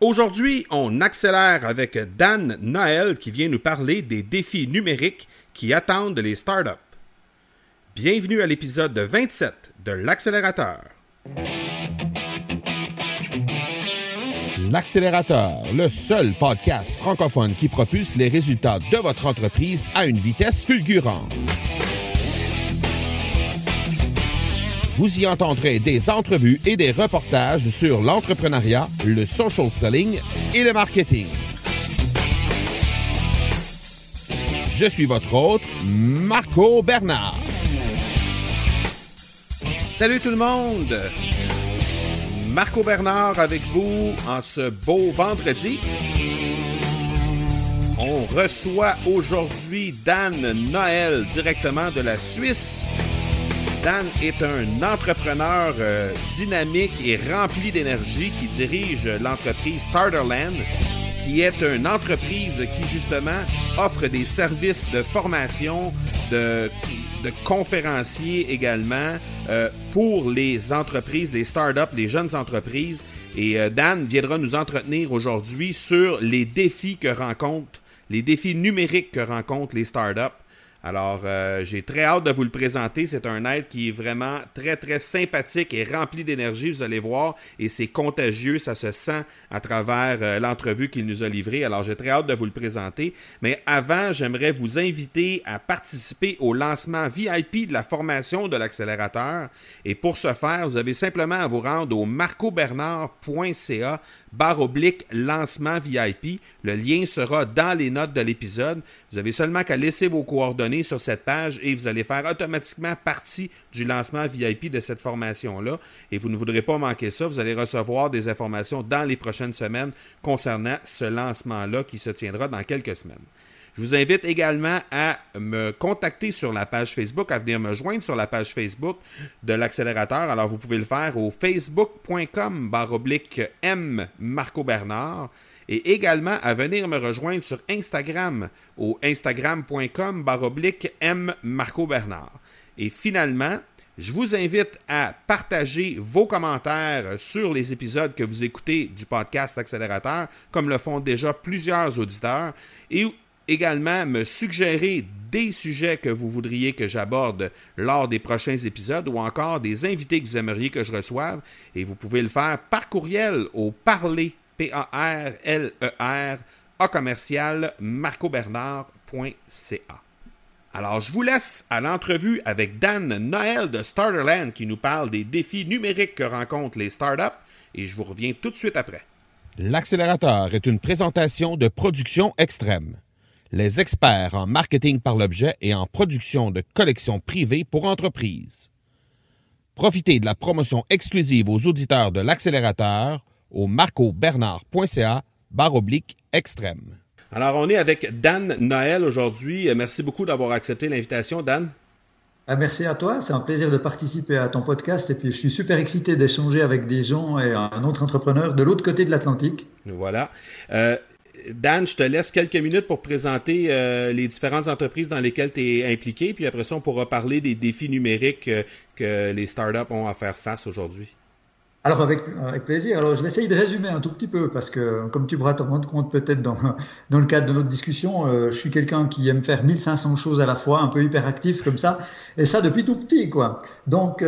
Aujourd'hui, on accélère avec Dan Noël qui vient nous parler des défis numériques qui attendent les startups. Bienvenue à l'épisode 27 de l'accélérateur. L'accélérateur, le seul podcast francophone qui propulse les résultats de votre entreprise à une vitesse fulgurante. Vous y entendrez des entrevues et des reportages sur l'entrepreneuriat, le social selling et le marketing. Je suis votre hôte, Marco Bernard. Salut tout le monde! Marco Bernard avec vous en ce beau vendredi. On reçoit aujourd'hui Dan Noël directement de la Suisse. Dan est un entrepreneur euh, dynamique et rempli d'énergie qui dirige l'entreprise Starterland, qui est une entreprise qui justement offre des services de formation, de, de conférenciers également euh, pour les entreprises, les startups, les jeunes entreprises. Et euh, Dan viendra nous entretenir aujourd'hui sur les défis que rencontrent, les défis numériques que rencontrent les startups. Alors, euh, j'ai très hâte de vous le présenter. C'est un être qui est vraiment très, très sympathique et rempli d'énergie, vous allez voir. Et c'est contagieux, ça se sent à travers euh, l'entrevue qu'il nous a livrée. Alors, j'ai très hâte de vous le présenter. Mais avant, j'aimerais vous inviter à participer au lancement VIP de la formation de l'accélérateur. Et pour ce faire, vous avez simplement à vous rendre au marcobernard.ca barre oblique lancement VIP. Le lien sera dans les notes de l'épisode. Vous avez seulement qu'à laisser vos coordonnées sur cette page et vous allez faire automatiquement partie du lancement VIP de cette formation-là. Et vous ne voudrez pas manquer ça. Vous allez recevoir des informations dans les prochaines semaines concernant ce lancement-là qui se tiendra dans quelques semaines. Je vous invite également à me contacter sur la page Facebook, à venir me joindre sur la page Facebook de l'accélérateur. Alors, vous pouvez le faire au facebook.com baroblique M Marco Bernard et également à venir me rejoindre sur Instagram au instagram.com baroblique M Marco Bernard. Et finalement, je vous invite à partager vos commentaires sur les épisodes que vous écoutez du podcast Accélérateur, comme le font déjà plusieurs auditeurs, et également me suggérer des sujets que vous voudriez que j'aborde lors des prochains épisodes ou encore des invités que vous aimeriez que je reçoive. Et vous pouvez le faire par courriel au parler, P-A-R-L-E-R, A commercial, marcobernard.ca. Alors, je vous laisse à l'entrevue avec Dan Noël de Starterland qui nous parle des défis numériques que rencontrent les startups et je vous reviens tout de suite après. L'accélérateur est une présentation de production extrême les experts en marketing par l'objet et en production de collections privées pour entreprises. Profitez de la promotion exclusive aux auditeurs de l'accélérateur au marcobernard.ca oblique extrême. Alors, on est avec Dan Noël aujourd'hui. Merci beaucoup d'avoir accepté l'invitation, Dan. Ah, merci à toi, c'est un plaisir de participer à ton podcast et puis je suis super excité d'échanger avec des gens et un autre entrepreneur de l'autre côté de l'Atlantique. Voilà. Euh, Dan, je te laisse quelques minutes pour présenter euh, les différentes entreprises dans lesquelles tu es impliqué, puis après ça, on pourra parler des défis numériques euh, que les startups ont à faire face aujourd'hui. Alors avec, avec plaisir. Alors je vais essayer de résumer un tout petit peu parce que comme tu pourras te rendre compte peut-être dans, dans le cadre de notre discussion, euh, je suis quelqu'un qui aime faire 1500 choses à la fois, un peu hyperactif comme ça, et ça depuis tout petit quoi. Donc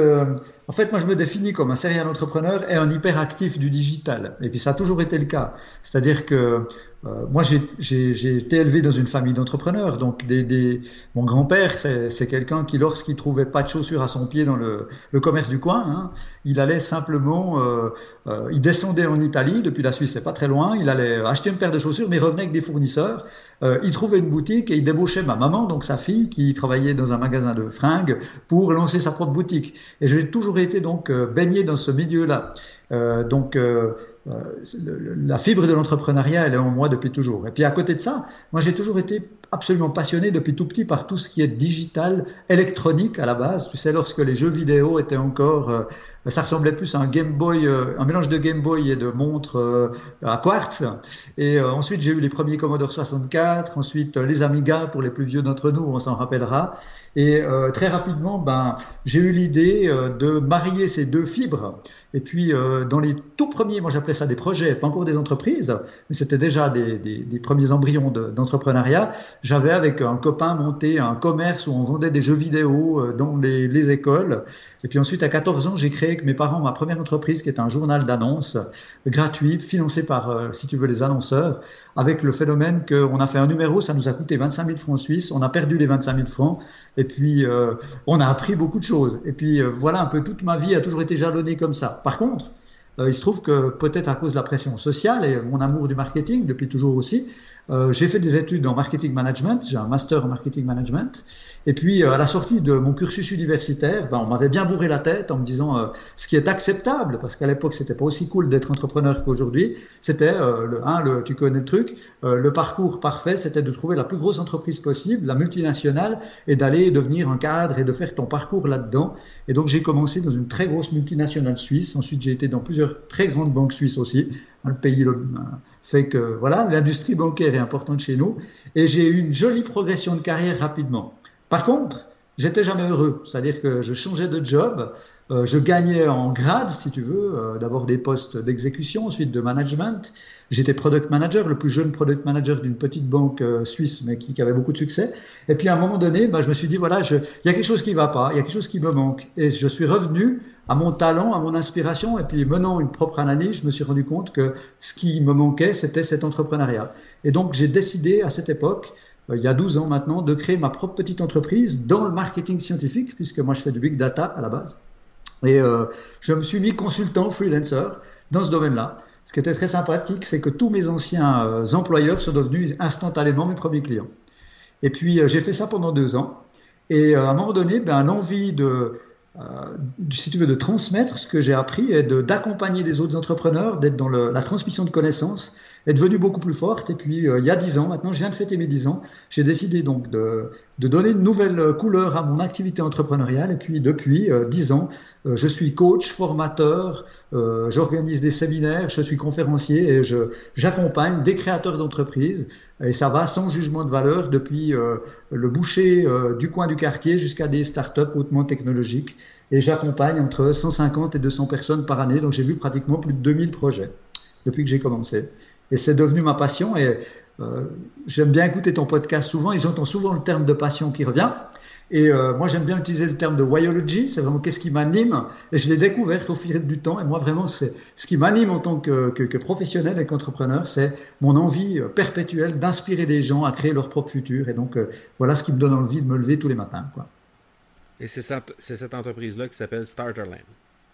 en fait, moi, je me définis comme un serial entrepreneur et un hyperactif du digital. Et puis, ça a toujours été le cas. C'est-à-dire que euh, moi, j'ai été élevé dans une famille d'entrepreneurs. Donc, des, des... mon grand-père, c'est quelqu'un qui, lorsqu'il trouvait pas de chaussures à son pied dans le, le commerce du coin, hein, il allait simplement, euh, euh, il descendait en Italie, depuis la Suisse, c'est pas très loin. Il allait acheter une paire de chaussures, mais revenait avec des fournisseurs. Euh, il trouvait une boutique et il débauchait ma maman, donc sa fille, qui travaillait dans un magasin de fringues, pour lancer sa propre boutique. Et j'ai toujours été donc euh, baigné dans ce milieu-là. Euh, donc euh, la fibre de l'entrepreneuriat, elle est en moi depuis toujours. Et puis à côté de ça, moi j'ai toujours été absolument passionné depuis tout petit par tout ce qui est digital, électronique à la base. Tu sais, lorsque les jeux vidéo étaient encore, ça ressemblait plus à un Game Boy, un mélange de Game Boy et de montre à quartz. Et ensuite j'ai eu les premiers Commodore 64 64, ensuite les Amiga pour les plus vieux d'entre nous, on s'en rappellera. Et euh, très rapidement, ben, j'ai eu l'idée euh, de marier ces deux fibres. Et puis, euh, dans les tout premiers, moi j'appelais ça des projets, pas encore des entreprises, mais c'était déjà des, des, des, premiers embryons d'entrepreneuriat. J'avais avec un copain monté un commerce où on vendait des jeux vidéo dans les, les écoles. Et puis ensuite, à 14 ans, j'ai créé avec mes parents ma première entreprise qui est un journal d'annonces gratuit, financé par, si tu veux, les annonceurs, avec le phénomène qu'on a fait un numéro, ça nous a coûté 25 000 francs suisses, on a perdu les 25 000 francs. Puis, euh, on a appris beaucoup de choses. Et puis, euh, voilà, un peu toute ma vie a toujours été jalonnée comme ça. Par contre, euh, il se trouve que peut-être à cause de la pression sociale et mon amour du marketing depuis toujours aussi, euh, j'ai fait des études en marketing management, j'ai un master en marketing management. Et puis euh, à la sortie de mon cursus universitaire, ben, on m'avait bien bourré la tête en me disant euh, ce qui est acceptable, parce qu'à l'époque c'était pas aussi cool d'être entrepreneur qu'aujourd'hui. C'était le un, le, tu connais le truc, le parcours parfait, c'était de trouver la plus grosse entreprise possible, la multinationale, et d'aller devenir un cadre et de faire ton parcours là-dedans. Et donc j'ai commencé dans une très grosse multinationale suisse. Ensuite j'ai été dans plusieurs très grandes banques suisses aussi. Le pays fait que voilà, l'industrie bancaire est importante chez nous et j'ai eu une jolie progression de carrière rapidement. Par contre, j'étais jamais heureux, c'est-à-dire que je changeais de job, euh, je gagnais en grade, si tu veux, euh, d'abord des postes d'exécution, ensuite de management. J'étais product manager, le plus jeune product manager d'une petite banque euh, suisse, mais qui, avait beaucoup de succès. Et puis à un moment donné, bah, je me suis dit voilà, il y a quelque chose qui va pas, il y a quelque chose qui me manque, et je suis revenu à mon talent, à mon inspiration, et puis menant une propre analyse, je me suis rendu compte que ce qui me manquait, c'était cet entrepreneuriat. Et donc j'ai décidé à cette époque euh, il y a 12 ans maintenant, de créer ma propre petite entreprise dans le marketing scientifique, puisque moi je fais du big data à la base. Et euh, je me suis mis consultant, freelancer dans ce domaine-là. Ce qui était très sympathique, c'est que tous mes anciens euh, employeurs sont devenus instantanément mes premiers clients. Et puis euh, j'ai fait ça pendant deux ans. Et à un moment donné, ben, l'envie de, si tu veux, de transmettre ce que j'ai appris et d'accompagner des autres entrepreneurs, d'être dans la transmission de connaissances, est devenue beaucoup plus forte. Et puis, euh, il y a dix ans, maintenant, je viens de fêter mes dix ans, j'ai décidé donc de, de, donner une nouvelle couleur à mon activité entrepreneuriale. Et puis, depuis euh, ans, euh, je suis coach, formateur, euh, j'organise des séminaires, je suis conférencier et j'accompagne des créateurs d'entreprises. Et ça va sans jugement de valeur depuis le boucher du coin du quartier jusqu'à des startups hautement technologiques. Et j'accompagne entre 150 et 200 personnes par année. Donc, j'ai vu pratiquement plus de 2000 projets depuis que j'ai commencé. Et c'est devenu ma passion. Et euh, j'aime bien écouter ton podcast souvent. Ils entendent souvent le terme de passion qui revient. Et euh, moi, j'aime bien utiliser le terme de whyology. C'est vraiment qu'est-ce qui m'anime. Et je l'ai découvert au fil du temps. Et moi, vraiment, c'est ce qui m'anime en tant que, que, que professionnel et qu'entrepreneur, c'est mon envie euh, perpétuelle d'inspirer des gens à créer leur propre futur. Et donc, euh, voilà ce qui me donne envie de me lever tous les matins. Quoi. Et c'est cette entreprise-là qui s'appelle Starterland.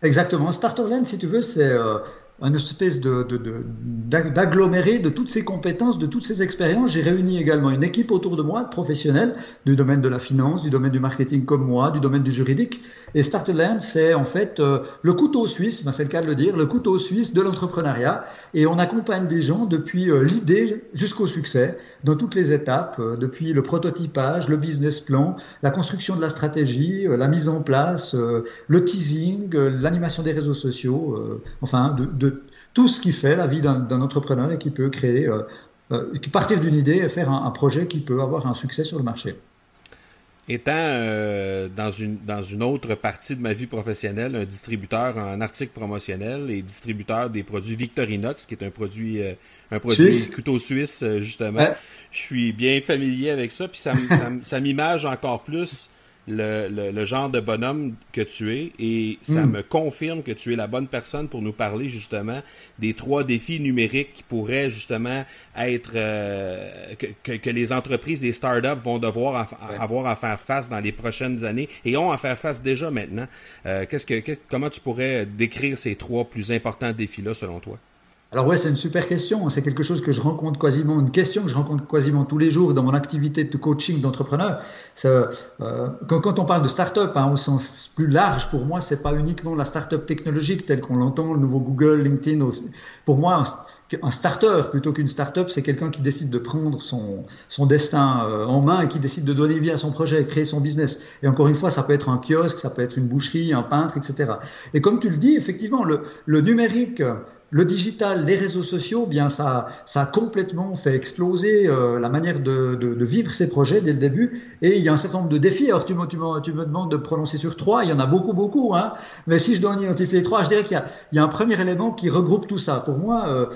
Exactement. Starterland, si tu veux, c'est euh, une espèce d'agglomérer de, toutes ces compétences, de toutes ces expériences. J'ai réuni également une équipe autour de moi, de professionnels, du domaine de la finance, du domaine du marketing comme moi, du domaine du juridique. Et Starterland, c'est en fait euh, le couteau suisse, ben c'est le cas de le dire, le couteau suisse de l'entrepreneuriat. Et on accompagne des gens depuis euh, l'idée jusqu'au succès, dans toutes les étapes, euh, depuis le prototypage, le business plan, la construction de la stratégie, la mise en place, le teasing, l'animation des réseaux sociaux, enfin de, tout ce qui fait la vie d'un entrepreneur et qui peut créer, partir d'une idée et faire un, un projet qui peut avoir un succès sur le marché étant euh, dans, une, dans une autre partie de ma vie professionnelle, un distributeur en articles promotionnels et distributeur des produits Victorinox, qui est un produit, euh, un produit suisse. couteau suisse, euh, justement. Ouais. Je suis bien familier avec ça, puis ça, ça, ça m'image encore plus le, le, le, genre de bonhomme que tu es et ça mm. me confirme que tu es la bonne personne pour nous parler justement des trois défis numériques qui pourraient justement être euh, que, que, les entreprises, les startups vont devoir ouais. avoir à faire face dans les prochaines années et ont à faire face déjà maintenant. Euh, qu'est-ce que, comment tu pourrais décrire ces trois plus importants défis-là selon toi? Alors ouais, c'est une super question. C'est quelque chose que je rencontre quasiment, une question que je rencontre quasiment tous les jours dans mon activité de coaching d'entrepreneur. Euh, quand, quand, on parle de start-up hein, au sens plus large, pour moi, c'est pas uniquement la start-up technologique telle qu'on l'entend, le nouveau Google, LinkedIn. Pour moi, un starter plutôt qu'une start-up, c'est quelqu'un qui décide de prendre son, son destin euh, en main et qui décide de donner vie à son projet, créer son business. Et encore une fois, ça peut être un kiosque, ça peut être une boucherie, un peintre, etc. Et comme tu le dis, effectivement, le, le numérique le digital, les réseaux sociaux, bien ça, ça a complètement fait exploser euh, la manière de, vivre ces projets dès le début. Et il y a un certain nombre de défis. Alors tu me, tu me, me demandes de prononcer sur trois. Il y en a beaucoup, beaucoup. Hein. Mais si je dois en identifier trois, je dirais qu'il y, y, a un premier élément qui regroupe tout ça. Pour moi, euh,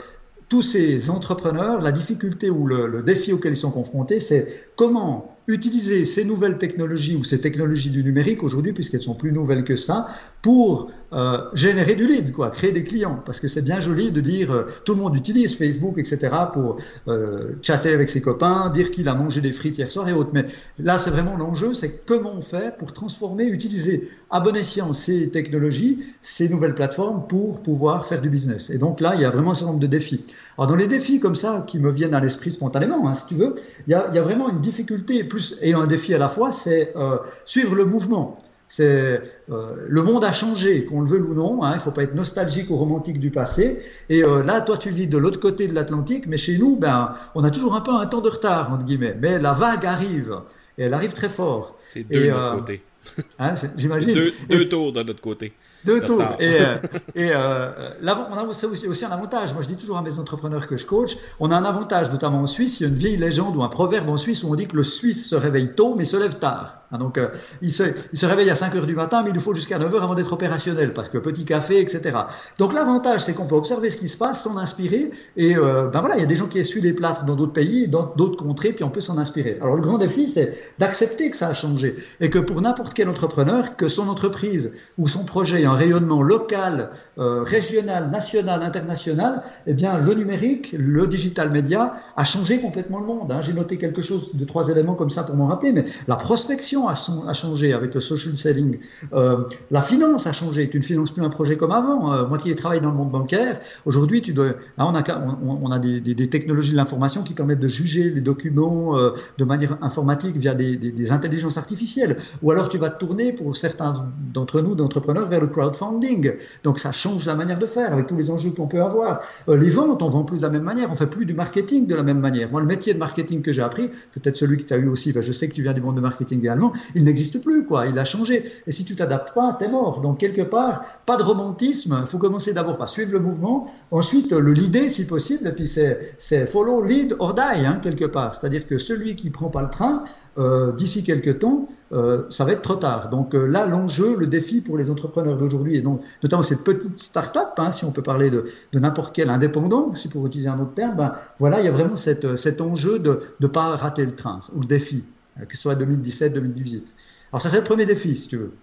tous ces entrepreneurs, la difficulté ou le, le défi auquel ils sont confrontés, c'est comment utiliser ces nouvelles technologies ou ces technologies du numérique aujourd'hui, puisqu'elles sont plus nouvelles que ça, pour euh, générer du lead, quoi, créer des clients. Parce que c'est bien joli de dire euh, tout le monde utilise Facebook, etc. pour euh, chatter avec ses copains, dire qu'il a mangé des frites hier soir et autres. Mais là, c'est vraiment l'enjeu, c'est comment on fait pour transformer, utiliser à bon escient ces technologies, ces nouvelles plateformes pour pouvoir faire du business. Et donc là, il y a vraiment un certain nombre de défis. Alors dans les défis comme ça qui me viennent à l'esprit spontanément, hein, si tu veux, il y a, il y a vraiment une difficulté plus et un défi à la fois, c'est euh, suivre le mouvement. C'est euh, le monde a changé, qu'on le veuille ou non. Hein, il faut pas être nostalgique ou romantique du passé. Et euh, là, toi, tu vis de l'autre côté de l'Atlantique, mais chez nous, ben, on a toujours un peu un temps de retard entre guillemets. Mais la vague arrive et elle arrive très fort. C'est deux de notre côté. Hein, J'imagine. Deux, deux tours de notre côté. Deux tours. Et, euh, et euh, là, on a aussi, aussi, un avantage. Moi, je dis toujours à mes entrepreneurs que je coach, on a un avantage, notamment en Suisse. Il y a une vieille légende ou un proverbe en Suisse où on dit que le Suisse se réveille tôt, mais se lève tard. Hein, donc, euh, il, se, il se réveille à 5 heures du matin, mais il nous faut jusqu'à 9 heures avant d'être opérationnel, parce que petit café, etc. Donc, l'avantage, c'est qu'on peut observer ce qui se passe, s'en inspirer. Et euh, ben voilà, il y a des gens qui essuient les plâtres dans d'autres pays, dans d'autres contrées, puis on peut s'en inspirer. Alors, le grand défi, c'est d'accepter que ça a changé et que pour n'importe quel entrepreneur, que son entreprise ou son projet ait un rayonnement local euh, régional, national, international, eh bien, le numérique, le digital média a changé complètement le monde. Hein. J'ai noté quelque chose de trois éléments comme ça pour m'en rappeler, mais la prospection a, a, changé avec le social selling. Euh, la finance a changé. Tu ne finances plus un projet comme avant. Euh, moi qui ai travaillé dans le monde bancaire, aujourd'hui, tu dois, on a, on, a des, technologies de l'information qui permettent de juger les documents euh, de manière informatique via des, intelligences artificielles. Ou alors tu vas te tourner pour certains d'entre nous, d'entrepreneurs, vers le crowdfunding. Donc ça change la manière de faire avec tous les enjeux qu'on peut avoir. Les ventes, on vend plus de la même manière, on fait plus du marketing de la même manière. Moi, le métier de marketing que j'ai appris, peut-être celui que tu as eu aussi, ben, je sais que tu viens du monde de marketing également, il n'existe plus, quoi. Il a changé. Et si tu t'adaptes pas, t'es mort. Donc quelque part, pas de romantisme. Il faut commencer d'abord par suivre le mouvement, ensuite le leader si possible, et puis c'est follow, lead or die, hein, quelque part. C'est-à-dire que celui qui prend pas le train, euh, d'ici quelques temps, euh, ça va être trop tard. Donc euh, là, l'enjeu, le défi pour les entrepreneurs d'aujourd'hui, et donc notamment cette petite start-up, hein, si on peut parler de, n'importe quel indépendant, si pour utiliser un autre terme, ben, voilà, il y a vraiment cet enjeu de ne pas rater le train, ou le défi, que ce soit 2017, 2018. Alors ça, c'est le premier défi, si tu veux.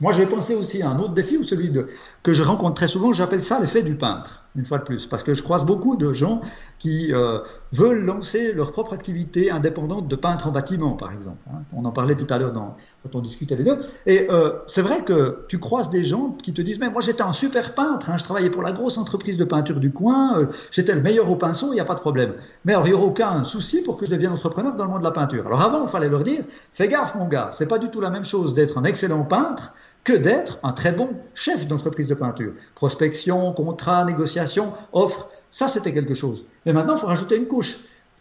Moi, j'ai pensé aussi à un autre défi, ou celui de, que je rencontre très souvent, j'appelle ça l'effet du peintre, une fois de plus, parce que je croise beaucoup de gens qui euh, veulent lancer leur propre activité indépendante de peintre en bâtiment, par exemple. Hein. On en parlait tout à l'heure quand on discutait les deux. Et euh, c'est vrai que tu croises des gens qui te disent, mais moi j'étais un super peintre, hein, je travaillais pour la grosse entreprise de peinture du coin, euh, j'étais le meilleur au pinceau, il n'y a pas de problème. Mais alors il n'y aura aucun souci pour que je devienne entrepreneur dans le monde de la peinture. Alors avant, il fallait leur dire, fais gaffe mon gars, c'est pas du tout la même chose d'être un excellent peintre que d'être un très bon chef d'entreprise de peinture. Prospection, contrat, négociation, offre, ça c'était quelque chose. Mais maintenant, il faut rajouter une couche.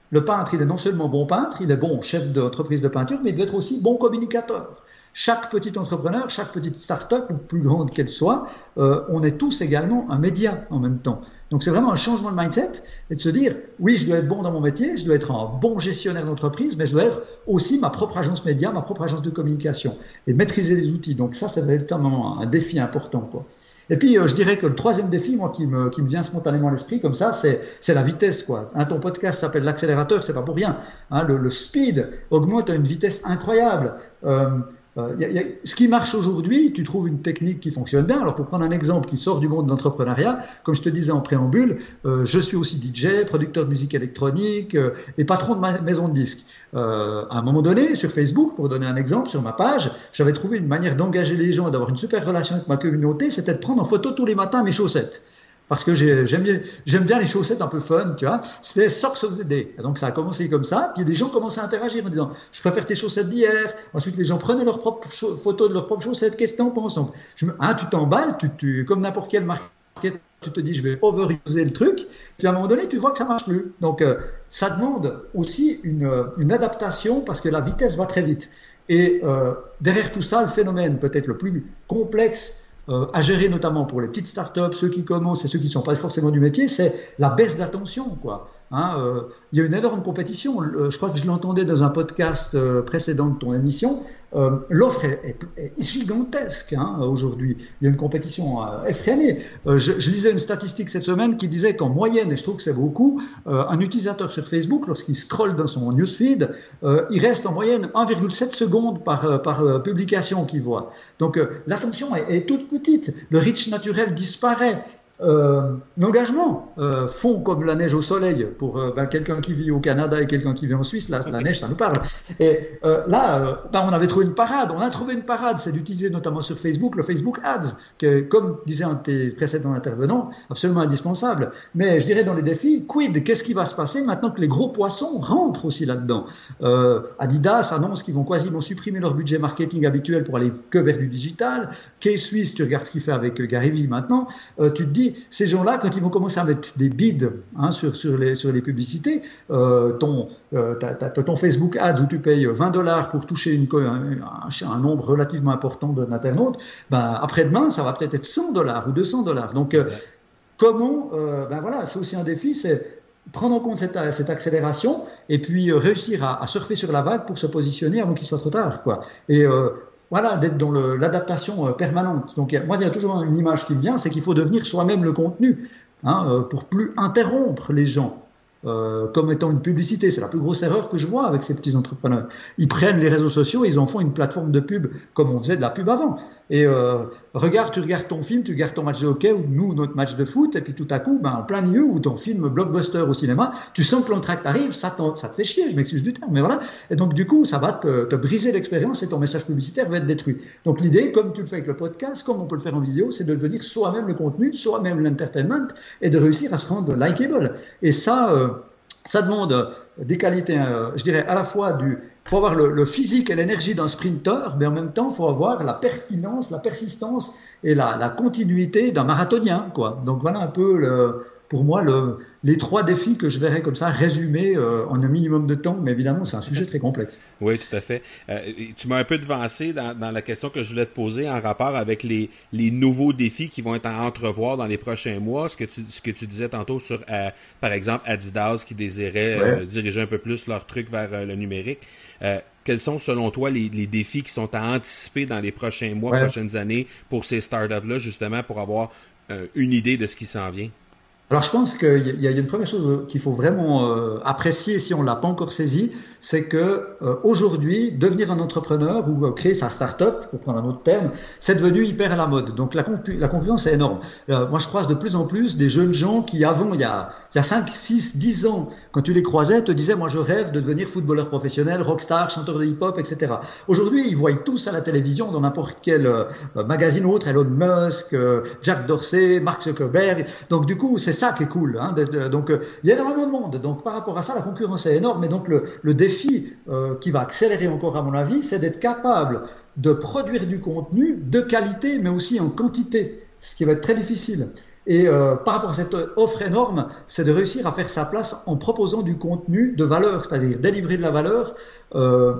Le peintre, il est non seulement bon peintre, il est bon chef d'entreprise de peinture, mais il doit être aussi bon communicateur. Chaque petit entrepreneur, chaque petite start-up, plus grande qu'elle soit, euh, on est tous également un média en même temps. Donc c'est vraiment un changement de mindset et de se dire, oui, je dois être bon dans mon métier, je dois être un bon gestionnaire d'entreprise, mais je dois être aussi ma propre agence média, ma propre agence de communication et maîtriser les outils. Donc ça, va être un, défi important. Quoi. Et puis, euh, je dirais que le troisième défi, moi, qui me, qui me vient spontanément à l'esprit, comme ça, c'est, c'est la vitesse, quoi. Hein, ton podcast s'appelle l'accélérateur, c'est pas pour rien. Hein, le, le, speed augmente à une vitesse incroyable. Euh, euh, y a, y a, ce qui marche aujourd'hui, tu trouves une technique qui fonctionne bien. Alors pour prendre un exemple qui sort du monde de l'entrepreneuriat, comme je te disais en préambule, euh, je suis aussi DJ, producteur de musique électronique euh, et patron de ma maison de disques. Euh, à un moment donné, sur Facebook, pour donner un exemple, sur ma page, j'avais trouvé une manière d'engager les gens et d'avoir une super relation avec ma communauté, c'était de prendre en photo tous les matins mes chaussettes parce que j'aime bien, bien les chaussettes un peu fun, tu vois. C'était Socks of the Day. donc ça a commencé comme ça, puis les gens commençaient à interagir en disant, je préfère tes chaussettes d'hier. Ensuite, les gens prenaient leurs propres photos de leurs propres chaussettes. Qu'est-ce que t'en penses? Donc, je me, hein, tu t'emballes, tu, tu, comme n'importe quel market, tu te dis, je vais overuser le truc. Puis à un moment donné, tu vois que ça marche plus. Donc, euh, ça demande aussi une, une adaptation parce que la vitesse va très vite. Et euh, derrière tout ça, le phénomène peut-être le plus complexe euh, à gérer notamment pour les petites startups, ceux qui commencent et ceux qui ne sont pas forcément du métier, c'est la baisse d'attention. quoi. Hein, euh, il y a une énorme compétition. je crois que je l'entendais dans un podcast euh, précédent de ton émission. Euh, l'offre est, gigantesque hein, aujourd'hui. Il y a une compétition effrénée. Je, lisais une statistique cette semaine qui disait qu'en moyenne, et je trouve que c'est beaucoup, un utilisateur sur Facebook, lorsqu'il scrolle dans son newsfeed, il reste en moyenne 1,7 secondes par, par publication qu'il voit. Donc l'attention est, est toute petite. Le reach naturel disparaît euh, l'engagement euh, fond comme la neige au soleil pour euh, ben, quelqu'un qui vit au Canada et quelqu'un qui vit en Suisse. Là, la neige, ça nous parle. Et euh, là, ben, on avait trouvé une parade. On a trouvé une parade, c'est d'utiliser notamment sur Facebook le Facebook Ads, que, comme disait un de tes précédents intervenants, absolument indispensable. Mais je dirais dans les défis, quid Qu'est-ce qui va se passer maintenant que les gros poissons rentrent aussi là-dedans? Adidas annonce qu'ils vont quasiment supprimer leur budget marketing habituel pour aller que vers du digital. K-Suisse, tu regardes ce qu'il fait avec Gary Vee maintenant, tu te dis ces gens-là, quand ils vont commencer à mettre des bids hein, sur, sur, les, sur les publicités, euh, ton, euh, ton Facebook Ads où tu payes 20 dollars pour toucher une, un, un, nombre relativement important d'internautes, ben, après-demain, ça va peut-être être 100 dollars ou 200 dollars. Donc, euh, comment, ben voilà, c'est aussi un défi, c'est prendre en compte cette, cette accélération et puis réussir à, à, surfer sur la vague pour se positionner avant qu'il soit trop tard. Quoi. Et euh, voilà, d'être dans l'adaptation euh, permanente. Donc, moi, il y a toujours une image qui me vient, c'est qu'il faut devenir soi-même le contenu, hein, euh, pour plus interrompre les gens. Euh, comme étant une publicité. C'est la plus grosse erreur que je vois avec ces petits entrepreneurs. Ils prennent les réseaux sociaux, ils en font une plateforme de pub comme on faisait de la pub avant. Et euh, regarde, tu regardes ton film, tu regardes ton match de hockey ou nous notre match de foot, et puis tout à coup, ben, en plein milieu ou ton film blockbuster au cinéma, tu sens que l'entracte arrive, ça, ça te fait chier, je m'excuse du terme, mais voilà. Et donc du coup, ça va te, te briser l'expérience et ton message publicitaire va être détruit. Donc l'idée, comme tu le fais avec le podcast, comme on peut le faire en vidéo, c'est de devenir soi-même le contenu, soi-même l'entertainment, et de réussir à se rendre likable. Et ça, euh, ça demande des qualités, euh, je dirais, à la fois du. Il faut avoir le, physique et l'énergie d'un sprinter, mais en même temps, il faut avoir la pertinence, la persistance et la, la continuité d'un marathonien. Quoi. Donc voilà un peu le, pour moi le, les trois défis que je verrais comme ça résumés euh, en un minimum de temps, mais évidemment c'est un sujet très complexe. Oui, tout à fait. Euh, tu m'as un peu devancé dans, dans, la question que je voulais te poser en rapport avec les, les nouveaux défis qui vont être à entrevoir dans les prochains mois. Ce que tu, ce que tu disais tantôt sur, euh, par exemple, Adidas qui désirait diriger un peu plus leur truc vers le numérique. quels sont, selon toi, les, les, défis qui sont à anticiper dans les prochains mois, ouais. prochaines années pour ces startups-là, justement, pour avoir une idée de ce qui s'en vient? Alors je pense qu'il y a une première chose qu'il faut vraiment euh, apprécier si on l'a pas encore saisi, c'est que euh, aujourd'hui devenir un entrepreneur ou euh, créer sa start-up, pour prendre un autre terme, c'est devenu hyper à la mode. Donc la, la concurrence est énorme. Moi je croise de plus en plus des jeunes gens qui avant il y a il y a 5, 6, 10 ans, quand tu les croisais, te disaient moi je rêve de devenir footballeur professionnel, rockstar, chanteur de hip-hop, etc. Aujourd'hui ils voient tous à la télévision dans n'importe quel magazine ou autre, Elon Musk, Jack Dorsey, Mark Zuckerberg. Donc du coup c'est ça qui est cool. Hein, de, donc, euh, il y a énormément de monde. Donc, par rapport à ça, la concurrence est énorme. Et donc, le, défi euh, qui va accélérer encore, à mon avis, c'est d'être capable de produire du contenu de qualité, mais aussi en quantité, ce qui va être très difficile. Et euh, par rapport à cette offre énorme, c'est de réussir à faire sa place en proposant du contenu de valeur, c'est-à-dire délivrer de la valeur, euh,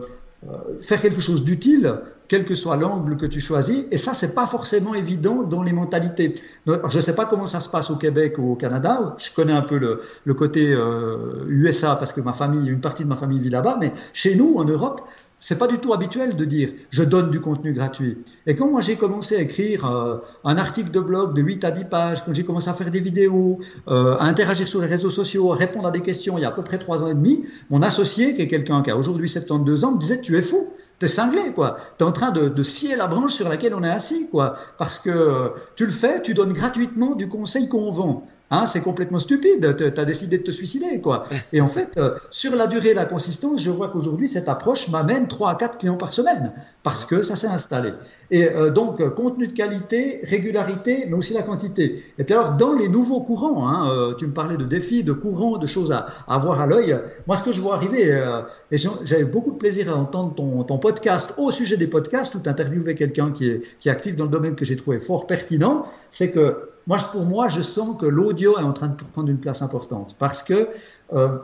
faire quelque chose d'utile quel que soit l'angle que tu choisis. Et ça, c'est pas forcément évident dans les mentalités. Je ne sais pas comment ça se passe au Québec ou au Canada. Je connais un peu le, côté euh, USA parce que ma famille, une partie de ma famille vit là-bas. Mais chez nous, en Europe, c'est pas du tout habituel de dire je donne du contenu gratuit. Et quand moi j'ai commencé à écrire euh, un article de blog de 8 à 10 pages, quand j'ai commencé à faire des vidéos, euh, à interagir sur les réseaux sociaux, à répondre à des questions il y a à peu près 3 ans et demi, mon associé, qui est quelqu'un qui a aujourd'hui 72 ans, me disait tu es fou. T'es cinglé, quoi. T'es en train de, de, scier la branche sur laquelle on est assis, quoi. Parce que tu le fais, tu donnes gratuitement du conseil qu'on vend. Hein, c'est complètement stupide. Tu as décidé de te suicider, quoi. Et en fait, euh, sur la durée et la consistance, je vois qu'aujourd'hui, cette approche m'amène 3 à 4 clients par semaine parce que ça s'est installé. Et euh, donc, euh, contenu de qualité, régularité, mais aussi la quantité. Et puis alors, dans les nouveaux courants, hein, euh, tu me parlais de défis, de courants, de choses à, à voir à l'œil. Moi, ce que je vois arriver, euh, et j'avais beaucoup de plaisir à entendre ton, ton podcast au sujet des podcasts, où tu interviewais quelqu'un qui est, qui est actif dans le domaine que j'ai trouvé fort pertinent, c'est que moi, pour moi, je sens que l'audio est en train de prendre une place importante parce que euh,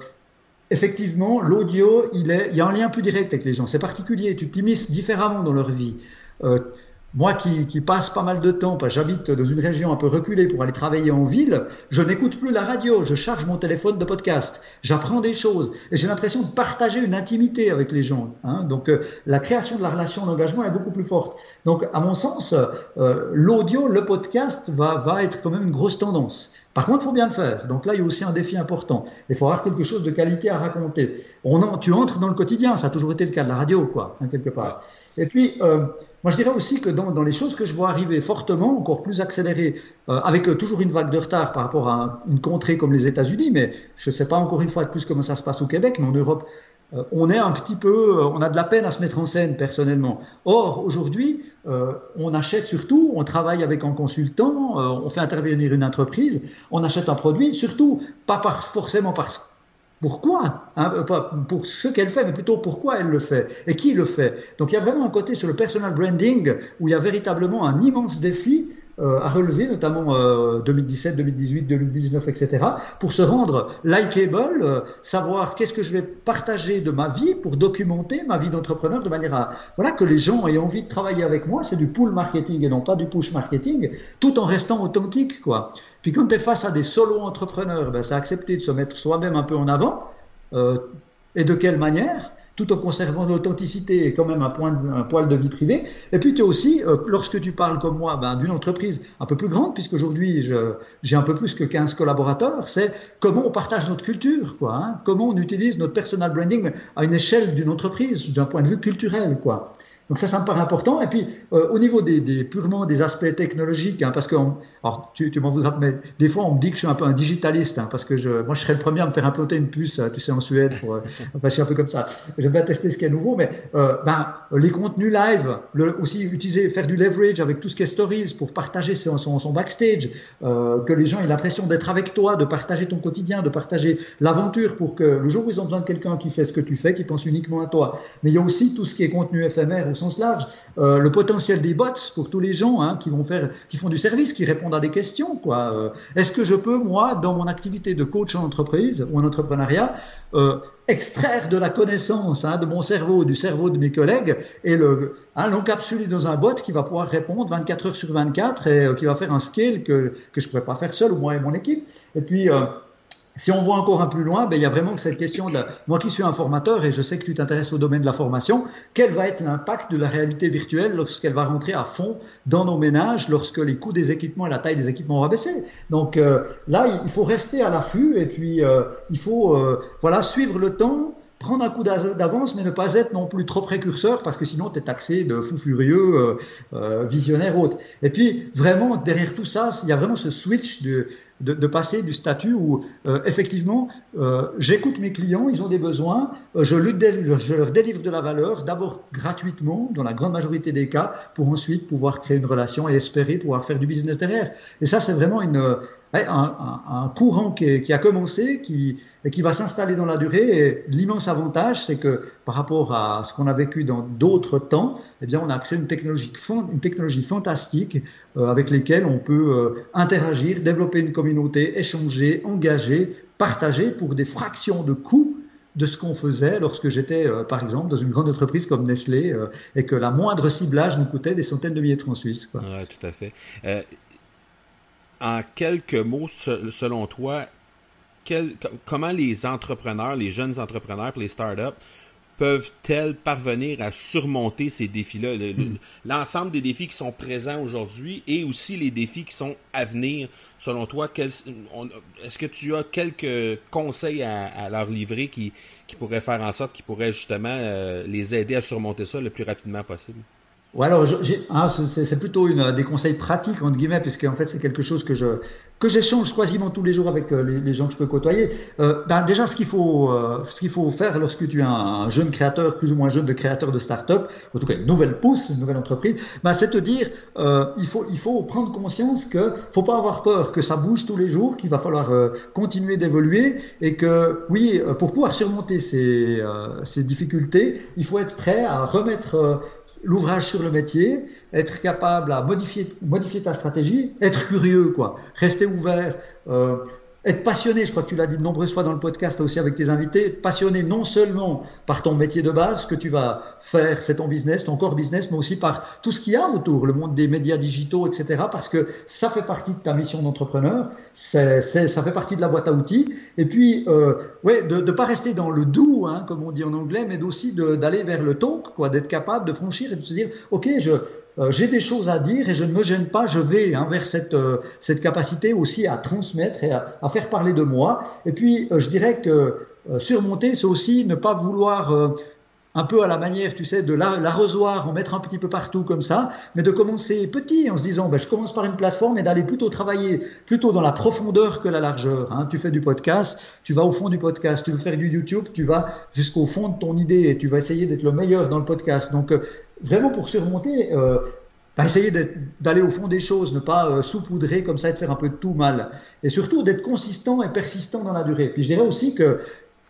effectivement, l'audio, il, est, il y a un lien plus direct avec les gens. C'est particulier. Tu t'immisces différemment dans leur vie. Euh, moi qui, qui, passe pas mal de temps, parce j'habite dans une région un peu reculée pour aller travailler en ville, je n'écoute plus la radio, je charge mon téléphone de podcast, j'apprends des choses et j'ai l'impression de partager une intimité avec les gens. Hein. Donc euh, la création de la relation d'engagement est beaucoup plus forte. Donc à mon sens, euh, l'audio, le podcast va, va être quand même une grosse tendance. Par contre, il faut bien le faire. Donc là, il y a aussi un défi important. Il faut avoir quelque chose de qualité à raconter. On tu entres dans le quotidien, ça a toujours été le cas de la radio, quoi, hein, quelque part. Et puis, euh, moi, je dirais aussi que dans, les choses que je vois arriver fortement, encore plus accélérées, euh, avec euh, toujours une vague de retard par rapport à une contrée comme les États-Unis, mais je ne sais pas encore une fois de plus comment ça se passe au Québec, mais en Europe, euh, on est un petit peu, on a de la peine à se mettre en scène personnellement. Or, aujourd'hui, on achète surtout, on travaille avec un consultant, on fait intervenir une entreprise, on achète un produit, surtout pas par, forcément parce pourquoi, hein, pas pour ce qu'elle fait, mais plutôt pourquoi elle le fait et qui le fait. Donc il y a vraiment un côté sur le personal branding où il y a véritablement un immense défi euh, à relever, notamment 2017, 2018, 2019, etc., pour se rendre likeable, euh, savoir qu'est-ce que je vais partager de ma vie pour documenter ma vie d'entrepreneur de manière à voilà que les gens aient envie de travailler avec moi. C'est du pull marketing et non pas du push marketing, tout en restant authentique, quoi. Puis quand tu es face à des solo entrepreneurs, ben, c'est accepter de se mettre soi-même un peu en avant. Euh, et de quelle manière? Tout en conservant l'authenticité et quand même un, point un poil de vie privée. Et puis tu aussi, euh, lorsque tu parles comme moi ben, d'une entreprise un peu plus grande, puisqu'aujourd'hui j'ai un peu plus que 15 collaborateurs, c'est comment on partage notre culture, quoi, hein, comment on utilise notre personal branding à une échelle d'une entreprise, d'un point de vue culturel. quoi. Donc ça, ça me paraît important. Et puis, euh, au niveau des, des, purement des aspects technologiques, hein, parce que, alors tu, tu m'en voudras, mais des fois on me dit que je suis un peu un digitaliste, hein, parce que je, moi je serais le premier à me faire implanter une puce, euh, tu sais, en Suède. Pour, euh, enfin, je suis un peu comme ça. J'aime bien tester ce qui est nouveau, mais euh, ben, les contenus live, le, aussi utiliser, faire du leverage avec tout ce qui est stories pour partager son, son, son backstage, euh, que les gens aient l'impression d'être avec toi, de partager ton quotidien, de partager l'aventure, pour que le jour où ils ont besoin de quelqu'un qui fait ce que tu fais, qui pense uniquement à toi. Mais il y a aussi tout ce qui est contenu éphémère sens large, euh, le potentiel des bots pour tous les gens hein, qui vont faire, qui font du service, qui répondent à des questions. Quoi. Euh, est-ce que je peux moi, dans mon activité de coach en entreprise ou en entrepreneuriat, euh, extraire de la connaissance hein, de mon cerveau, du cerveau de mes collègues, et le hein, l'encapsuler dans un bot qui va pouvoir répondre 24 heures sur 24 et qui va faire un scale que que je pourrais pas faire seul, ou moi et mon équipe. Et puis si on voit encore un plus loin, ben, il y a vraiment cette question de moi qui suis un formateur et je sais que tu t'intéresses au domaine de la formation, quel va être l'impact de la réalité virtuelle lorsqu'elle va rentrer à fond dans nos ménages, lorsque les coûts des équipements et la taille des équipements vont baisser. Donc euh, là, il faut rester à l'affût et puis euh, il faut euh, voilà suivre le temps, prendre un coup d'avance, mais ne pas être non plus trop précurseur, parce que sinon tu es taxé de fou furieux, euh, euh, visionnaire autre. Et puis vraiment derrière tout ça, il y a vraiment ce switch de, de, de passer du statut où euh, effectivement euh, j'écoute mes clients, ils ont des besoins, euh, je, lui je leur délivre de la valeur, d'abord gratuitement, dans la grande majorité des cas, pour ensuite pouvoir créer une relation et espérer pouvoir faire du business derrière. Et ça c'est vraiment une un, un, courant qui, a commencé, qui, et qui va s'installer dans la durée. L'immense avantage, c'est que par rapport à ce qu'on a vécu dans d'autres temps, eh bien, on a accès à une technologie, une technologie fantastique euh, avec lesquelles on peut euh, interagir, développer une communauté, échanger, engager, partager pour des fractions de coûts de ce qu'on faisait lorsque j'étais, euh, par exemple, dans une grande entreprise comme Nestlé et que la moindre ciblage nous coûtait des centaines de milliers de francs suisses. Quoi. Ouais, tout à fait en quelques mots, selon toi, quel, comment les entrepreneurs, les jeunes entrepreneurs, les startups, peuvent-elles parvenir à surmonter ces défis-là? Hmm. L'ensemble des défis qui sont présents aujourd'hui et aussi les défis qui sont à venir, selon toi, est-ce que tu as quelques conseils à, à leur livrer qui, qui, pourraient faire en sorte qu'ils pourraient justement euh, les aider à surmonter ça le plus rapidement possible? Ouais, alors hein, c'est plutôt une, des conseils pratiques entre guillemets, puisque en fait c'est quelque chose que je que j'échange quasiment tous les jours avec euh, les, gens que je peux côtoyer. Euh, ben déjà, ce qu'il faut euh, ce qu'il faut faire lorsque tu es un, jeune créateur, plus ou moins jeune de créateur de start-up, en tout cas une nouvelle pousse, une nouvelle entreprise, ben, c'est te dire euh, il faut il faut prendre conscience que faut pas avoir peur que ça bouge tous les jours, qu'il va falloir continuer d'évoluer et que oui, pour pouvoir surmonter ces ces difficultés, il faut être prêt à remettre l'ouvrage sur le métier, être capable à modifier, modifier ta stratégie, être curieux, quoi, rester ouvert. Euh, être passionné, je crois que tu l'as dit de nombreuses fois dans le podcast aussi avec tes invités, être passionné non seulement par ton métier de base, ce que tu vas faire, c'est ton business, ton core business, mais aussi par tout ce qu'il y a autour, le monde des médias digitaux, etc. Parce que ça fait partie de ta mission d'entrepreneur, ça fait partie de la boîte à outils. Et puis, euh, ouais, de ne pas rester dans le doux, hein, comme on dit en anglais, mais aussi d'aller vers le talk, quoi, d'être capable de franchir et de se dire, ok, je, euh, j'ai des choses à dire et je ne me gêne pas, je vais hein, vers cette, euh, cette capacité aussi à transmettre et à, faire parler de moi. Et puis, euh, je dirais que surmonter, c'est aussi ne pas vouloir un peu à la manière, tu sais, de l'arrosoir, en mettre un petit peu partout comme ça, mais de commencer petit en se disant, ben, je commence par une plateforme et d'aller plutôt travailler plutôt dans la profondeur que la largeur. Hein. Tu fais du podcast, tu vas au fond du podcast. Tu veux faire du YouTube, tu vas jusqu'au fond de ton idée et tu vas essayer d'être le meilleur dans le podcast. Donc, vraiment pour surmonter, euh, bah, essayer d'aller au fond des choses, ne pas euh, saupoudrer comme ça et de faire un peu de tout mal. Et surtout d'être consistant et persistant dans la durée. Puis je dirais aussi que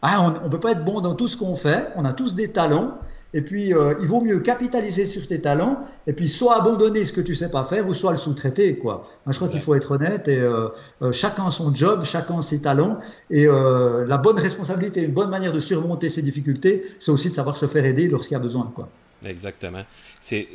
ah, on ne peut pas être bon dans tout ce qu'on fait, on a tous des talents. Et puis, euh, il vaut mieux capitaliser sur tes talents et puis soit abandonner ce que tu sais pas faire ou soit le sous-traiter. Quoi. Je crois qu'il faut être honnête et euh, euh, chacun son job, chacun ses talents. Et euh, la bonne responsabilité, une bonne manière de surmonter ces difficultés, c'est aussi de savoir se faire aider lorsqu'il y a besoin. Quoi. Exactement. C'est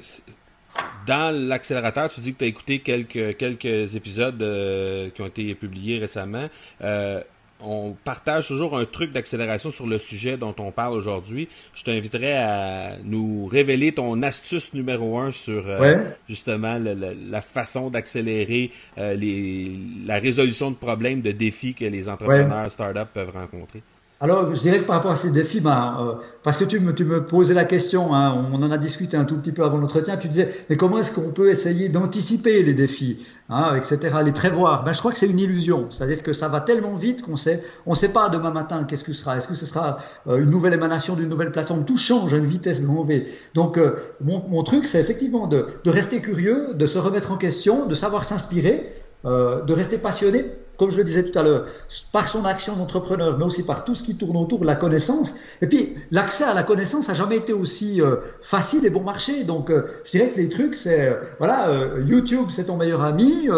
dans l'accélérateur, tu dis que tu as écouté quelques, quelques épisodes euh, qui ont été publiés récemment. Euh, on partage toujours un truc d'accélération sur le sujet dont on parle aujourd'hui. Je t'inviterais à nous révéler ton astuce numéro un sur euh, justement la façon d'accélérer la résolution de problèmes, de défis que les entrepreneurs startups peuvent rencontrer. Alors, je dirais que par rapport à ces défis, ben, euh, parce que tu me, tu me posais la question, hein, on en a discuté un tout petit peu avant l'entretien, tu disais, mais comment est-ce qu'on peut essayer d'anticiper les défis, hein, etc., les prévoir? Ben, Je crois que c'est une illusion, c'est-à-dire que ça va tellement vite qu'on sait, on sait pas demain matin qu'est-ce que ce sera. Est-ce que ce sera euh, une nouvelle émanation d'une nouvelle plateforme? Tout change à une vitesse grand V. Donc, euh, mon, mon, truc, c'est effectivement de, de rester curieux, de se remettre en question, de savoir s'inspirer, de rester passionné comme je le disais tout à l'heure, par son action d'entrepreneur, mais aussi par tout ce qui tourne autour la connaissance. Et puis, l'accès à la connaissance n'a jamais été aussi euh, facile et bon marché. Donc, euh, je dirais que les trucs, c'est, euh, voilà, YouTube, c'est ton meilleur ami,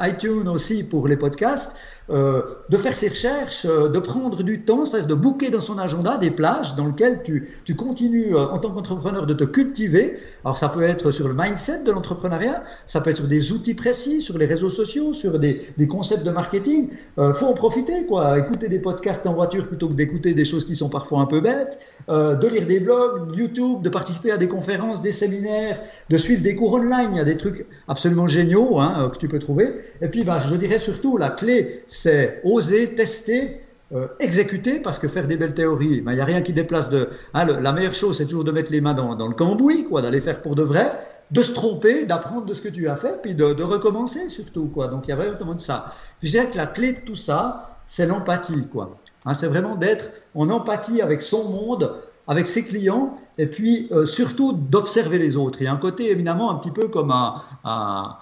iTunes aussi pour les podcasts. Euh, de faire ses recherches, euh, de prendre du temps, c'est-à-dire de booker dans son agenda des plages dans lesquelles tu, tu continues euh, en tant qu'entrepreneur de te cultiver. Alors ça peut être sur le mindset de l'entrepreneuriat, ça peut être sur des outils précis, sur les réseaux sociaux, sur des, concepts de marketing. faut en profiter, quoi. Écouter des podcasts en voiture plutôt que d'écouter des choses qui sont parfois un peu bêtes, de lire des blogs, YouTube, de participer à des conférences, des séminaires, de suivre des cours online. Il y a des trucs absolument géniaux hein, que tu peux trouver. Et puis, bah, je dirais surtout la clé, c'est oser, tester, euh, exécuter, parce que faire des belles théories, il ben, n'y a rien qui déplace de... Hein, la meilleure chose, c'est toujours de mettre les mains dans, le cambouis, quoi, d'aller faire pour de vrai, de se tromper, d'apprendre de ce que tu as fait, puis de, recommencer surtout. Quoi. Donc il y a vraiment de ça. Je dirais que la clé de tout ça, c'est l'empathie. quoi. Hein, c'est vraiment d'être en empathie avec son monde, avec ses clients, et puis euh, surtout d'observer les autres. Il y a un côté éminemment un petit peu comme un, un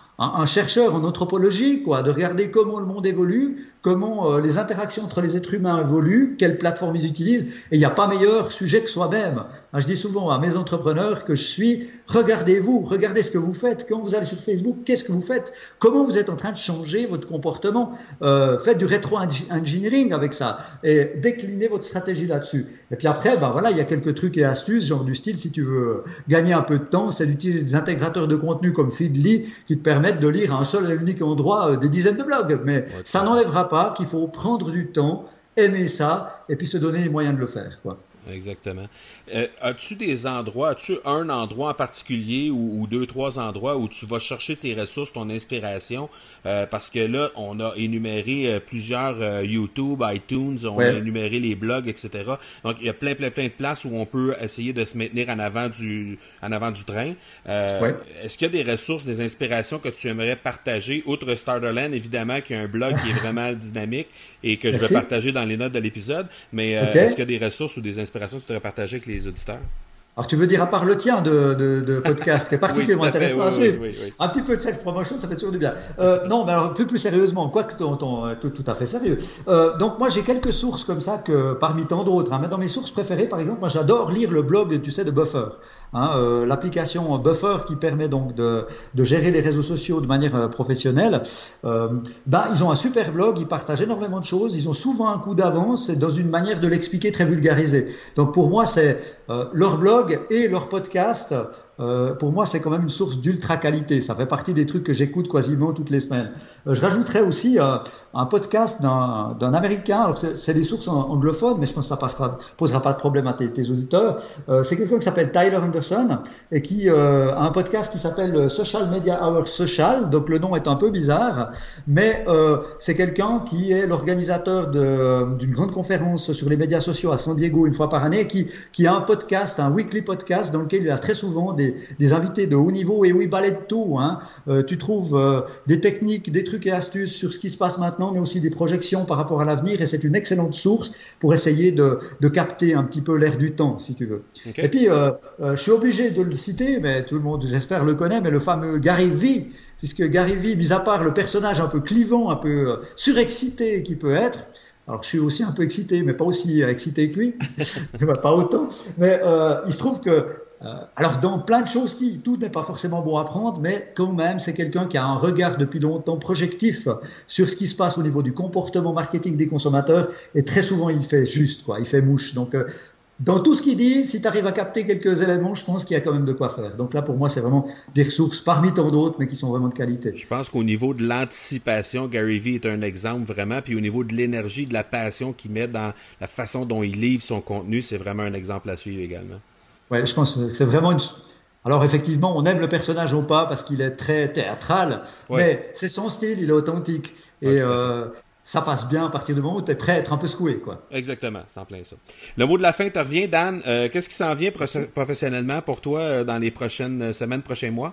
chercheur en anthropologie, quoi, de regarder comment le monde évolue, comment euh, les interactions entre les êtres humains évoluent, quelles plateformes ils utilisent, et il n'y a pas meilleur sujet que soi-même. Hein, je dis souvent à mes entrepreneurs que je suis, regardez-vous, regardez ce que vous faites, quand vous allez sur Facebook, qu'est-ce que vous faites, comment vous êtes en train de changer votre comportement, euh, faites du rétro-engineering avec ça, et déclinez votre stratégie là-dessus. Et puis après, ben voilà, il y a quelques trucs et astuces, genre du style, si tu veux gagner un peu de temps, c'est d'utiliser des intégrateurs de contenu comme Feedly qui te permettent de lire à un seul et unique endroit euh, des dizaines de blogs, mais ça n'enlèvera pas qu'il faut prendre du temps, aimer ça, et puis se donner les moyens de le faire. Quoi. Exactement. Euh, as-tu des endroits, as-tu un endroit en particulier ou, deux, trois endroits où tu vas chercher tes ressources, ton inspiration? Euh, parce que là, on a énuméré euh, plusieurs YouTube, iTunes, on a énuméré les blogs, etc. Donc, il y a plein, plein, plein de places où on peut essayer de se maintenir en avant du, en avant du train. Est-ce qu'il y a des ressources, des inspirations que tu aimerais partager, outre Starterland, évidemment, qui est un blog qui est vraiment dynamique et que je vais partager dans les notes de l'épisode, mais est-ce qu'il y a des ressources ou des inspirations que tu voudrais partager avec les auditeurs? Alors tu veux dire à part le tien de, de, de podcast, qui est particulièrement intéressant à suivre. un petit peu de self-promotion, ça fait toujours du bien. Euh, non, mais alors plus, plus sérieusement, quoi que ton, ton, tout, tout, à fait sérieux. Euh, donc moi j'ai quelques sources comme ça que parmi tant d'autres. Hein, mais dans mes sources préférées, par exemple, moi j'adore lire le blog, tu sais, de Buffer. Hein, euh, L'application Buffer qui permet donc de, gérer les réseaux sociaux de manière euh, professionnelle, euh, ben, ils ont un super blog, ils partagent énormément de choses, ils ont souvent un coup d'avance dans une manière de l'expliquer très vulgarisée. Donc pour moi, c'est leur blog et leur podcast euh, pour moi, c'est quand même une source d'ultra qualité. Ça fait partie des trucs que j'écoute quasiment toutes les semaines. Euh, je rajouterais aussi euh, un podcast d'un Américain. Alors, c'est des sources anglophones, mais je pense que ça passera, posera pas de problème à tes, tes auditeurs. Euh, c'est quelqu'un qui s'appelle Tyler Anderson et qui a un podcast qui s'appelle Social Media Hour Social. Donc, le nom est un peu bizarre, mais c'est quelqu'un qui est l'organisateur d'une grande conférence sur les médias sociaux à San Diego une fois par année, qui, qui a un podcast, un weekly podcast, dans lequel il a très souvent des des, invités de haut niveau et où ils balayent tout. Hein. Euh, tu trouves euh, des techniques, des trucs et astuces sur ce qui se passe maintenant, mais aussi des projections par rapport à l'avenir. Et c'est une excellente source pour essayer de, de capter un petit peu l'air du temps, si tu veux. Et puis, euh, je suis obligé de le citer, mais tout le monde, j'espère, le connaît, mais le fameux Gary Vee, puisque Gary Vee, mis à part le personnage un peu clivant, un peu surexcité qui peut être, alors je suis aussi un peu excité, mais pas aussi excité que lui, pas autant. Mais euh, il se trouve que euh, alors dans plein de choses tout n'est pas forcément bon à prendre, mais quand même c'est quelqu'un qui a un regard depuis longtemps projectif sur ce qui se passe au niveau du comportement marketing des consommateurs et très souvent il fait juste quoi, il fait mouche. Donc euh, dans tout ce qu'il dit, si tu arrives à capter quelques éléments, je pense qu'il y a quand même de quoi faire. Donc là, pour moi, c'est vraiment des ressources parmi tant d'autres, mais qui sont vraiment de qualité. Je pense qu'au niveau de l'anticipation, Gary Vee est un exemple vraiment. Puis au niveau de l'énergie, de la passion qu'il met dans la façon dont il livre son contenu, c'est vraiment un exemple à suivre également. Ouais, je pense que c'est vraiment une. Alors effectivement, on aime le personnage ou pas parce qu'il est très théâtral, mais c'est son style, il est authentique. Et euh, ça passe bien à partir du moment où tu es prêt à être un peu secoué. Quoi. Exactement, c'est en plein ça. Le mot de la fin te revient, Dan. Euh, Qu'est-ce qui s'en vient professionnellement pour toi euh, dans les prochaines semaines, prochains mois?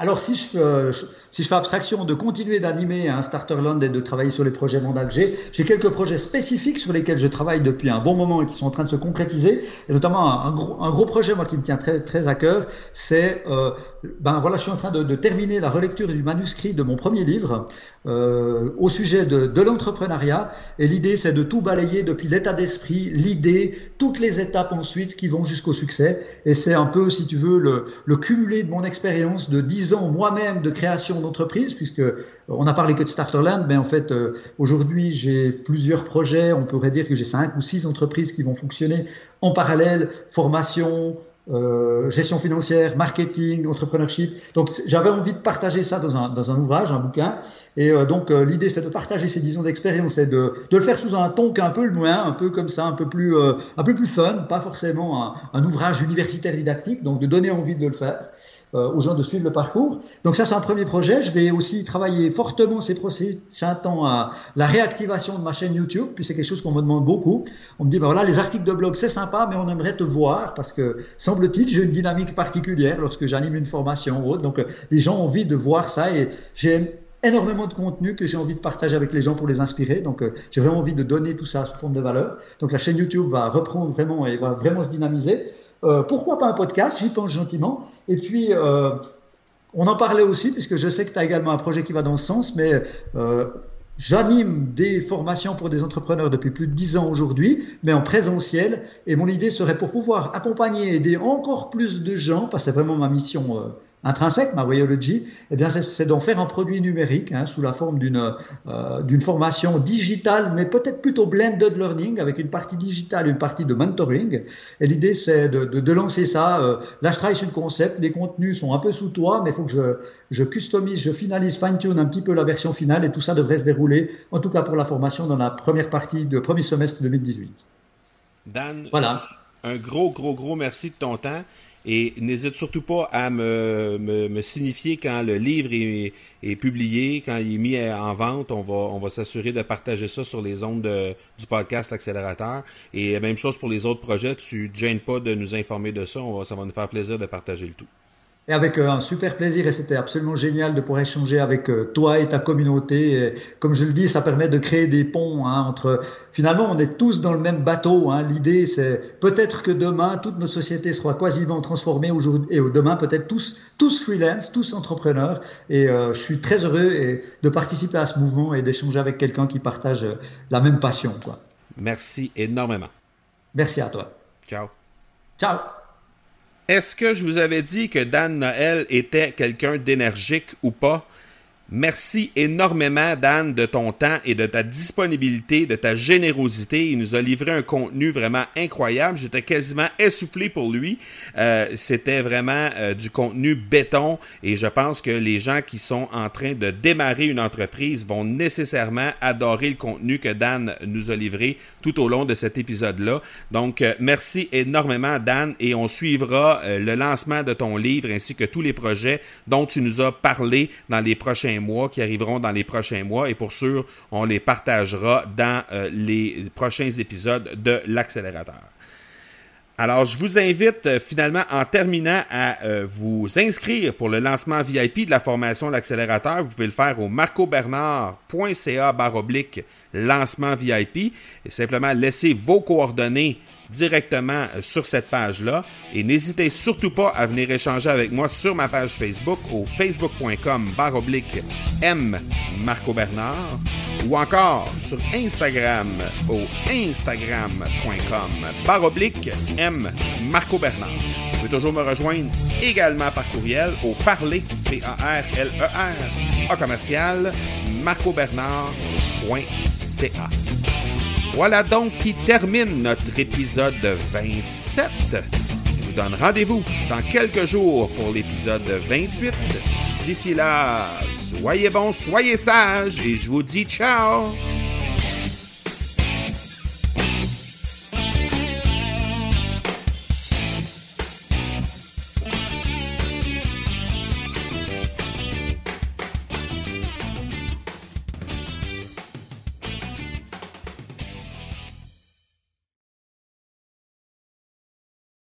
Alors, si je, euh, si je fais abstraction de continuer d'animer un Starterland et de travailler sur les projets mandats que j'ai, j'ai quelques projets spécifiques sur lesquels je travaille depuis un bon moment et qui sont en train de se concrétiser. Et notamment un, gros, projet, moi, qui me tient très, très à cœur, c'est, euh, ben voilà, je suis en train de, terminer la relecture du manuscrit de mon premier livre euh, au sujet de, l'entrepreneuriat. Et l'idée, c'est de tout balayer depuis l'état d'esprit, l'idée, toutes les étapes ensuite qui vont jusqu'au succès. Et c'est un peu, si tu veux, le, le cumulé de mon expérience de 10 moi-même de création d'entreprise, puisque on a parlé que de Starterland, mais en fait, euh, aujourd'hui, j'ai plusieurs projets. On pourrait dire que j'ai cinq ou six entreprises qui vont fonctionner en parallèle, formation, euh, gestion financière, marketing, entrepreneurship. Donc j'avais envie de partager ça dans un, dans un ouvrage, un bouquin. Et euh, donc l'idée c'est de partager ces dix ans d'expérience et de, de le faire sous un ton un peu loin, un peu comme ça, un peu plus, un peu plus fun, pas forcément un, ouvrage universitaire didactique, donc de donner envie de le faire. Euh, aux gens de suivre le parcours. Donc ça, c'est un premier projet. Je vais aussi travailler fortement ces prochains temps à la réactivation de ma chaîne YouTube. Puis c'est quelque chose qu'on me demande beaucoup. On me dit, ben voilà, les articles de blog, c'est sympa, mais on aimerait te voir parce que, semble-t-il, j'ai une dynamique particulière lorsque j'anime une formation ou autre. Donc les gens ont envie de voir ça et j'ai énormément de contenu que j'ai envie de partager avec les gens pour les inspirer. Donc, euh, j'ai vraiment envie de donner tout ça sous forme de valeur. Donc, la chaîne YouTube va reprendre vraiment et va vraiment se dynamiser. Euh, pourquoi pas un podcast J'y pense gentiment. Et puis, euh, on en parlait aussi, puisque je sais que tu as également un projet qui va dans ce sens, mais euh, j'anime des formations pour des entrepreneurs depuis plus de dix ans aujourd'hui, mais en présentiel. Et mon idée serait pour pouvoir accompagner et aider encore plus de gens, parce que c'est vraiment ma mission euh, intrinsèque, ma Wayology, eh bien, c'est d'en faire un produit numérique hein, sous la forme d'une euh, d'une formation digitale, mais peut-être plutôt blended learning avec une partie digitale, une partie de mentoring. Et l'idée, c'est de, de, de, lancer ça. Euh, là, je travaille sur le concept. Les contenus sont un peu sous toi, mais il faut que je, je customise, je finalise, fine-tune un petit peu la version finale, et tout ça devrait se dérouler, en tout cas pour la formation, dans la première partie de premier semestre 2018. Dan, voilà. un gros, gros, gros merci de ton temps. Et n'hésite surtout pas à me, me, signifier quand le livre est, publié, quand il est mis en vente. On va, on va s'assurer de partager ça sur les ondes de, du podcast Accélérateur. Et même chose pour les autres projets. Tu ne gênes pas de nous informer de ça. On va, ça va nous faire plaisir de partager le tout. Et avec euh, un super plaisir et c'était absolument génial de pouvoir échanger avec euh, toi et ta communauté. Et, comme je le dis, ça permet de créer des ponts hein, entre. Finalement, on est tous dans le même bateau. Hein. L'idée, c'est peut-être que demain, toutes nos sociétés seront quasiment transformées aujourd'hui et demain, peut-être tous, tous freelance, tous entrepreneurs. Et euh, je suis très heureux de participer à ce mouvement et d'échanger avec quelqu'un qui partage la même passion. Quoi. Merci énormément. Merci à toi. Ciao. Ciao. Est-ce que je vous avais dit que Dan Noël était quelqu'un d'énergique ou pas? Merci énormément, Dan, de ton temps et de ta disponibilité, de ta générosité. Il nous a livré un contenu vraiment incroyable. J'étais quasiment essoufflé pour lui. Euh, C'était vraiment euh, du contenu béton et je pense que les gens qui sont en train de démarrer une entreprise vont nécessairement adorer le contenu que Dan nous a livré tout au long de cet épisode-là. Donc, euh, merci énormément, Dan, et on suivra euh, le lancement de ton livre ainsi que tous les projets dont tu nous as parlé dans les prochains mois, qui arriveront dans les prochains mois. Et pour sûr, on les partagera dans euh, les prochains épisodes de l'accélérateur. Alors, je vous invite euh, finalement, en terminant, à euh, vous inscrire pour le lancement VIP de la formation L'accélérateur. Vous pouvez le faire au marcobernard.ca baroblique lancement VIP et simplement laisser vos coordonnées directement sur cette page-là. Et n'hésitez surtout pas à venir échanger avec moi sur ma page Facebook au facebook.com baroblique M Marco Bernard ou encore sur Instagram au instagram.com baroblique M Marco Bernard. Vous pouvez toujours me rejoindre également par courriel au parler, P-A-R-L-E-R, commercial, marcobernard.ca. Voilà donc qui termine notre épisode 27. Je vous donne rendez-vous dans quelques jours pour l'épisode 28. D'ici là, soyez bons, soyez sages et je vous dis ciao